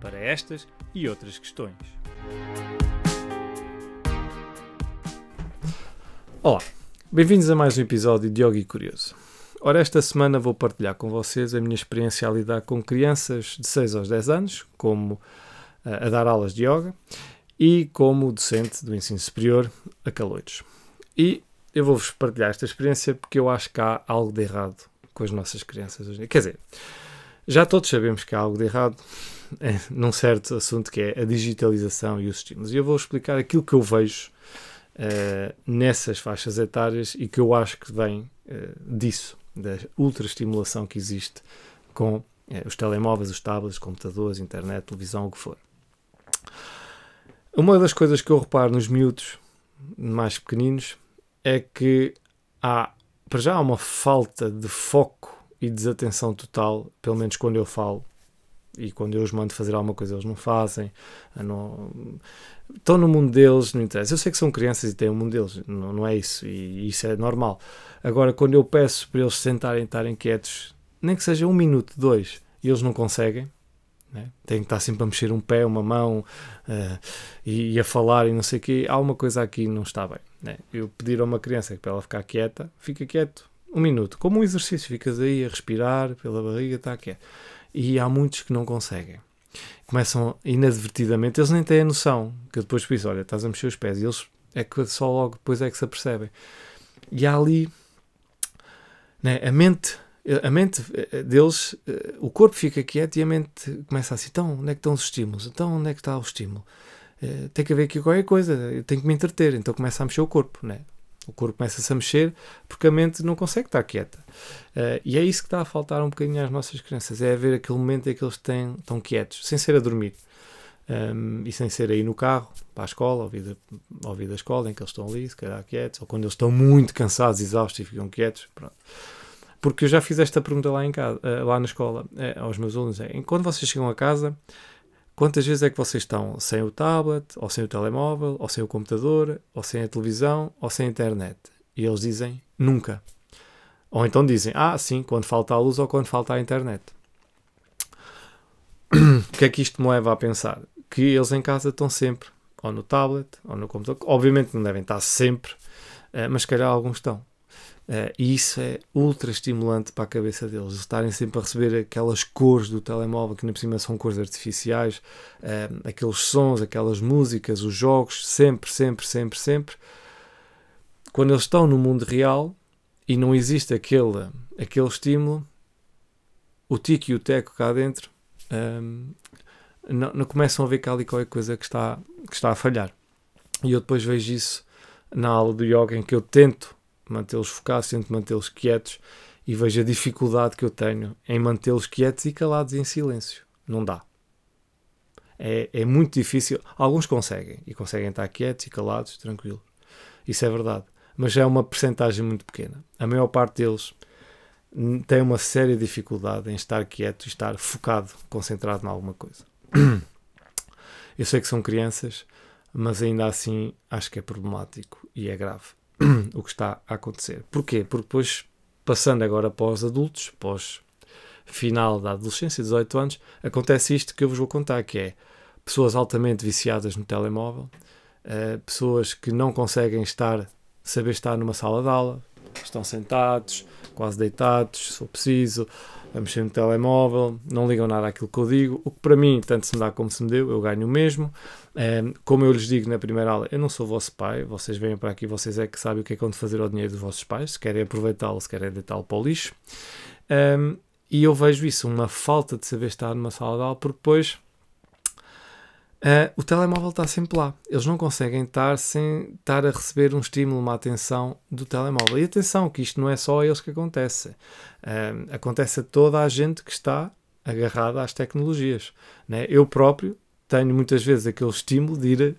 para estas e outras questões. Olá, bem-vindos a mais um episódio de Yogi Curioso. Ora, esta semana vou partilhar com vocês a minha experiência a lidar com crianças de 6 aos 10 anos, como uh, a dar aulas de yoga, e como docente do ensino superior a caloiros. E eu vou-vos partilhar esta experiência porque eu acho que há algo de errado com as nossas crianças hoje. Quer dizer, já todos sabemos que há algo de errado num certo assunto que é a digitalização e os estímulos. E eu vou explicar aquilo que eu vejo uh, nessas faixas etárias e que eu acho que vem uh, disso, da ultraestimulação que existe com uh, os telemóveis, os tablets, computadores, internet, televisão, o que for. Uma das coisas que eu reparo nos miúdos mais pequeninos é que há, para já, há uma falta de foco e desatenção total, pelo menos quando eu falo. E quando eu os mando fazer alguma coisa, eles não fazem. Não... Estão no mundo deles, não interessa. Eu sei que são crianças e têm o mundo deles, não, não é isso. E, e isso é normal. Agora, quando eu peço para eles sentarem, estarem quietos, nem que seja um minuto, dois, e eles não conseguem, né? Tem que estar sempre a mexer um pé, uma mão uh, e, e, a falar e não sei o quê. Há uma coisa aqui que não está bem. Né? Eu pedir a uma criança para ela ficar quieta, fica quieto um minuto, como um exercício, ficas aí a respirar pela barriga, está quieto. E há muitos que não conseguem. Começam inadvertidamente, eles nem têm a noção, que depois por olha, estás a mexer os pés, e eles é que só logo depois é que se apercebem. E há ali né, a mente a mente eh, deles, eh, o corpo fica quieto e a mente começa assim, então onde é que estão os estímulos? Então onde é que está o estímulo? Uh, tem que haver aqui qualquer coisa, eu tenho que me entreter, então começa a mexer o corpo, né? O corpo começa-se a mexer porque a mente não consegue estar quieta. Uh, e é isso que está a faltar um bocadinho às nossas crianças: é haver aquele momento em que eles têm, estão quietos, sem ser a dormir. Um, e sem ser aí no carro, para a escola, ouvir da, ouvir da escola, em que eles estão ali, se calhar quietos, ou quando eles estão muito cansados, exaustos e ficam quietos. Pronto. Porque eu já fiz esta pergunta lá, em casa, uh, lá na escola, uh, aos meus alunos: é, quando vocês chegam a casa, Quantas vezes é que vocês estão sem o tablet, ou sem o telemóvel, ou sem o computador, ou sem a televisão, ou sem a internet? E eles dizem nunca. Ou então dizem, ah, sim, quando falta a luz ou quando falta a internet. o que é que isto me leva a pensar? Que eles em casa estão sempre, ou no tablet, ou no computador. Obviamente não devem estar sempre, eh, mas se calhar alguns estão. Uh, e isso é ultra estimulante para a cabeça deles, estarem sempre a receber aquelas cores do telemóvel, que na por cima são cores artificiais, uh, aqueles sons, aquelas músicas, os jogos, sempre, sempre, sempre, sempre. Quando eles estão no mundo real e não existe aquele, aquele estímulo, o tico e o teco cá dentro um, eh, não, não, começam a ver que ali qualquer coisa que está, que está a falhar. E eu depois vejo isso na aula do yoga em que eu tento mantê-los focados, tento mantê-los quietos e vejo a dificuldade que eu tenho em mantê-los quietos e calados em silêncio. Não dá. É, é muito difícil. Alguns conseguem e conseguem estar quietos e calados, tranquilos. Isso é verdade. Mas é uma percentagem muito pequena. A maior parte deles tem uma séria dificuldade em estar quieto e estar focado, concentrado em alguma coisa. Eu sei que são crianças, mas ainda assim acho que é problemático e é grave. o que está a acontecer. Porquê? Porque depois, passando agora para os adultos, pós final da adolescência, 18 anos, acontece isto que eu vos vou contar, que é pessoas altamente viciadas no telemóvel, uh, pessoas que não conseguem estar, saber estar numa sala de aula, estão sentados, quase deitados, se for preciso, a mexer no telemóvel, não ligam nada àquilo que eu digo, o que para mim, tanto se me dá como se me deu, eu ganho o mesmo. Como eu lhes digo na primeira aula, eu não sou vosso pai, vocês vêm para aqui, vocês é que sabem o que é que vão fazer ao dinheiro dos vossos pais, se querem aproveitá-lo, se querem deitá-lo para o lixo. E eu vejo isso, uma falta de saber estar numa sala de aula, porque depois Uh, o telemóvel está sempre lá. Eles não conseguem estar sem estar a receber um estímulo, uma atenção do telemóvel. E atenção, que isto não é só a eles que acontece. Uh, acontece a toda a gente que está agarrada às tecnologias. Né? Eu próprio tenho muitas vezes aquele estímulo de ir uh,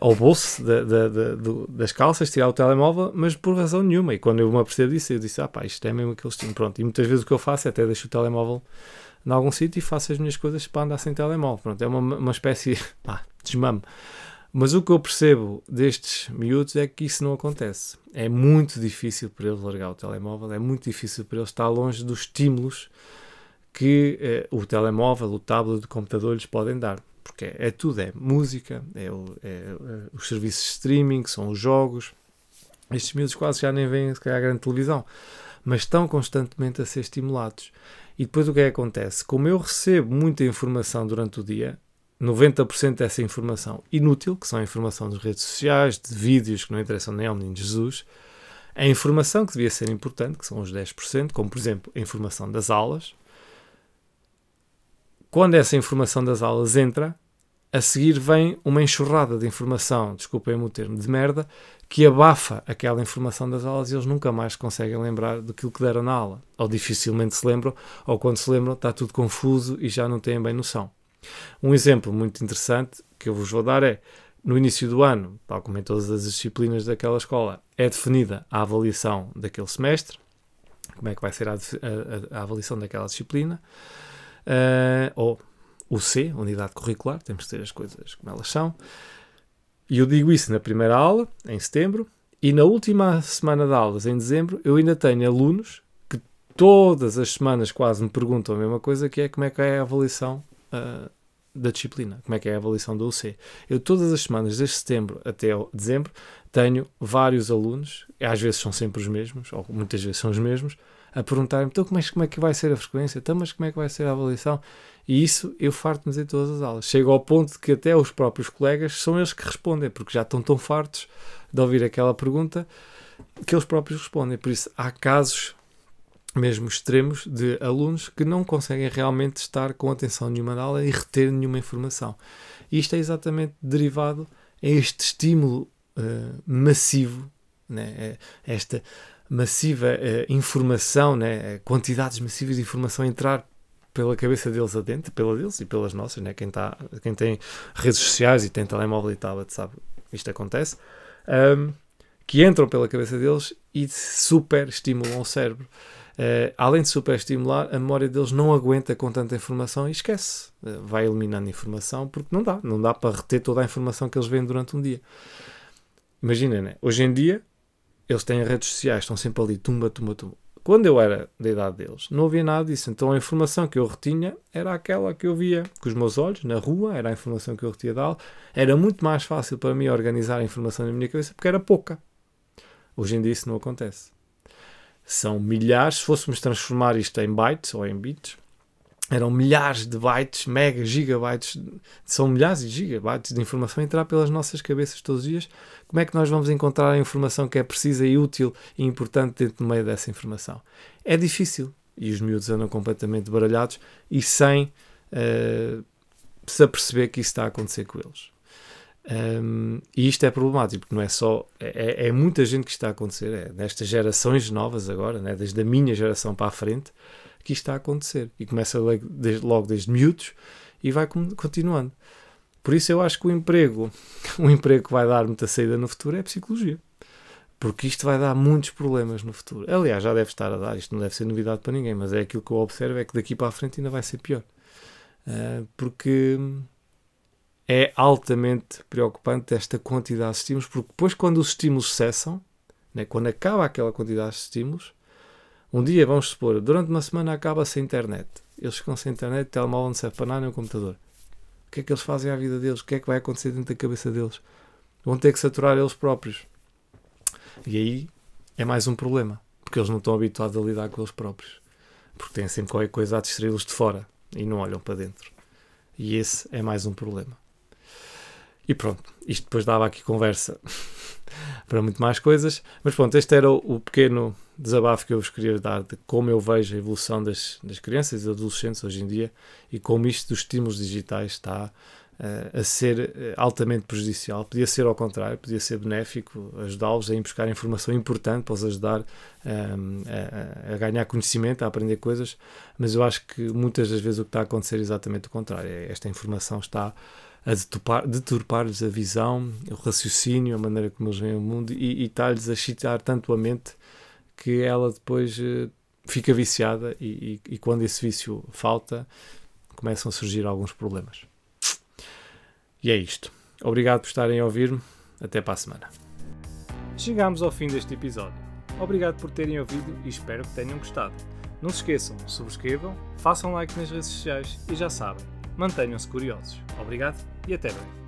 ao bolso da, da, da, das calças, tirar o telemóvel, mas por razão nenhuma. E quando eu me apercebo disso, eu disse: ah pá, isto é mesmo aquele estímulo. Pronto. E muitas vezes o que eu faço é até deixo o telemóvel em algum sítio e faço as minhas coisas para andar sem telemóvel. Pronto, é uma, uma espécie pá, desmame. Mas o que eu percebo destes miúdos é que isso não acontece. É muito difícil para eles largar o telemóvel, é muito difícil para eles estar longe dos estímulos que eh, o telemóvel, o tablet, o computador lhes podem dar. Porque é, é tudo, é música, é, é, é, os serviços de streaming, são os jogos. Estes miúdos quase já nem veem se calhar a grande televisão, mas estão constantemente a ser estimulados. E depois o que é que acontece? Como eu recebo muita informação durante o dia, 90% dessa informação inútil, que são a informação das redes sociais, de vídeos que não interessam nem ao menino Jesus, a informação que devia ser importante, que são os 10%, como por exemplo a informação das aulas. Quando essa informação das aulas entra, a seguir vem uma enxurrada de informação, desculpem-me o termo, de merda, que abafa aquela informação das aulas e eles nunca mais conseguem lembrar daquilo que deram na aula. Ou dificilmente se lembram, ou quando se lembram está tudo confuso e já não têm bem noção. Um exemplo muito interessante que eu vos vou dar é, no início do ano, tal como em todas as disciplinas daquela escola, é definida a avaliação daquele semestre, como é que vai ser a, a, a avaliação daquela disciplina, uh, ou o C, unidade curricular, temos que ter as coisas como elas são. E eu digo isso na primeira aula, em setembro, e na última semana de aulas, em dezembro, eu ainda tenho alunos que todas as semanas quase me perguntam a mesma coisa, que é como é que é a avaliação uh, da disciplina, como é que é a avaliação do UC. Eu todas as semanas, desde setembro até dezembro, tenho vários alunos, às vezes são sempre os mesmos, ou muitas vezes são os mesmos, a perguntar-me, então como é, como é que vai ser a frequência? Então, mas como é que vai ser a avaliação? E isso eu farto-me dizer todas as aulas. Chego ao ponto de que até os próprios colegas são eles que respondem, porque já estão tão fartos de ouvir aquela pergunta que eles próprios respondem. Por isso, há casos mesmo extremos de alunos que não conseguem realmente estar com atenção nenhuma na aula e reter nenhuma informação. E isto é exatamente derivado a este estímulo uh, massivo, né? É esta massiva uh, informação, né? quantidades massivas de informação entrar pela cabeça deles adentro, pela deles e pelas nossas, né? quem, tá, quem tem redes sociais e tem telemóvel e tablet sabe isto acontece, um, que entram pela cabeça deles e super estimulam o cérebro. Uh, além de superestimular, a memória deles não aguenta com tanta informação e esquece. Uh, vai eliminando informação porque não dá. Não dá para reter toda a informação que eles veem durante um dia. Imaginem, né? hoje em dia eles têm redes sociais, estão sempre ali, tumba, tumba, tumba. Quando eu era da idade deles, não havia nada disso. Então a informação que eu retinha era aquela que eu via com os meus olhos, na rua, era a informação que eu retinha da aula. Era muito mais fácil para mim organizar a informação na minha cabeça porque era pouca. Hoje em dia isso não acontece são milhares, se fôssemos transformar isto em bytes ou em bits, eram milhares de bytes, mega, gigabytes, são milhares de gigabytes de informação a entrar pelas nossas cabeças todos os dias. Como é que nós vamos encontrar a informação que é precisa e útil e importante dentro do meio dessa informação? É difícil e os miúdos andam completamente baralhados e sem uh, se aperceber que isso está a acontecer com eles. Um, e isto é problemático, porque não é só. É, é, muita gente que está a acontecer, é nestas gerações novas agora, né, desde a minha geração para a frente, que isto está a acontecer. E começa logo desde, miúdos e vai continuando. Por isso eu acho que o emprego, o emprego que vai dar muita saída no futuro é a psicologia. Porque isto vai dar muitos problemas no futuro. Aliás, já deve estar a dar, isto não deve ser novidade para ninguém, mas é aquilo que eu observo é que daqui para a frente ainda vai ser pior. Uh, porque é altamente preocupante esta quantidade de estímulos, porque depois, quando os estímulos cessam, né, quando acaba aquela quantidade de estímulos, um dia, vamos supor, durante uma semana acaba-se a internet. Eles ficam sem internet, o telemóvel não serve para nada, nem computador. O que é que eles fazem à vida deles? O que é que vai acontecer dentro da cabeça deles? Vão ter que saturar eles próprios. E aí é mais um problema, porque eles não estão habituados a lidar com eles próprios. Porque têm sempre qualquer coisa a distraí-los de fora e não olham para dentro. E esse é mais um problema. E pronto, isto depois dava aqui conversa para muito mais coisas. Mas pronto, este era o, pequeno desabafo que eu vos queria dar de como eu vejo a evolução das, das crianças e adolescentes hoje em dia e como isto dos estímulos digitais está a ser altamente prejudicial. Podia ser ao contrário, podia ser benéfico, ajudá-los a ir buscar informação importante para os ajudar um, a, a, ganhar conhecimento, a aprender coisas, mas eu acho que muitas das vezes o que está a acontecer é exatamente o contrário. É, esta informação está a deturpar-lhes a visão, o raciocínio, a maneira como eles veem o mundo e, e está-lhes a excitar tanto a mente que ela depois uh, fica viciada e, e, e quando esse vício falta começam a surgir alguns problemas. E é isto. Obrigado por estarem a ouvir-me. Até para a semana. Chegamos ao fim deste episódio. Obrigado por terem ouvido e espero que tenham gostado. Não se esqueçam, subscrevam, façam like nas redes sociais e já sabem, mantenham-se curiosos. Obrigado e até breve.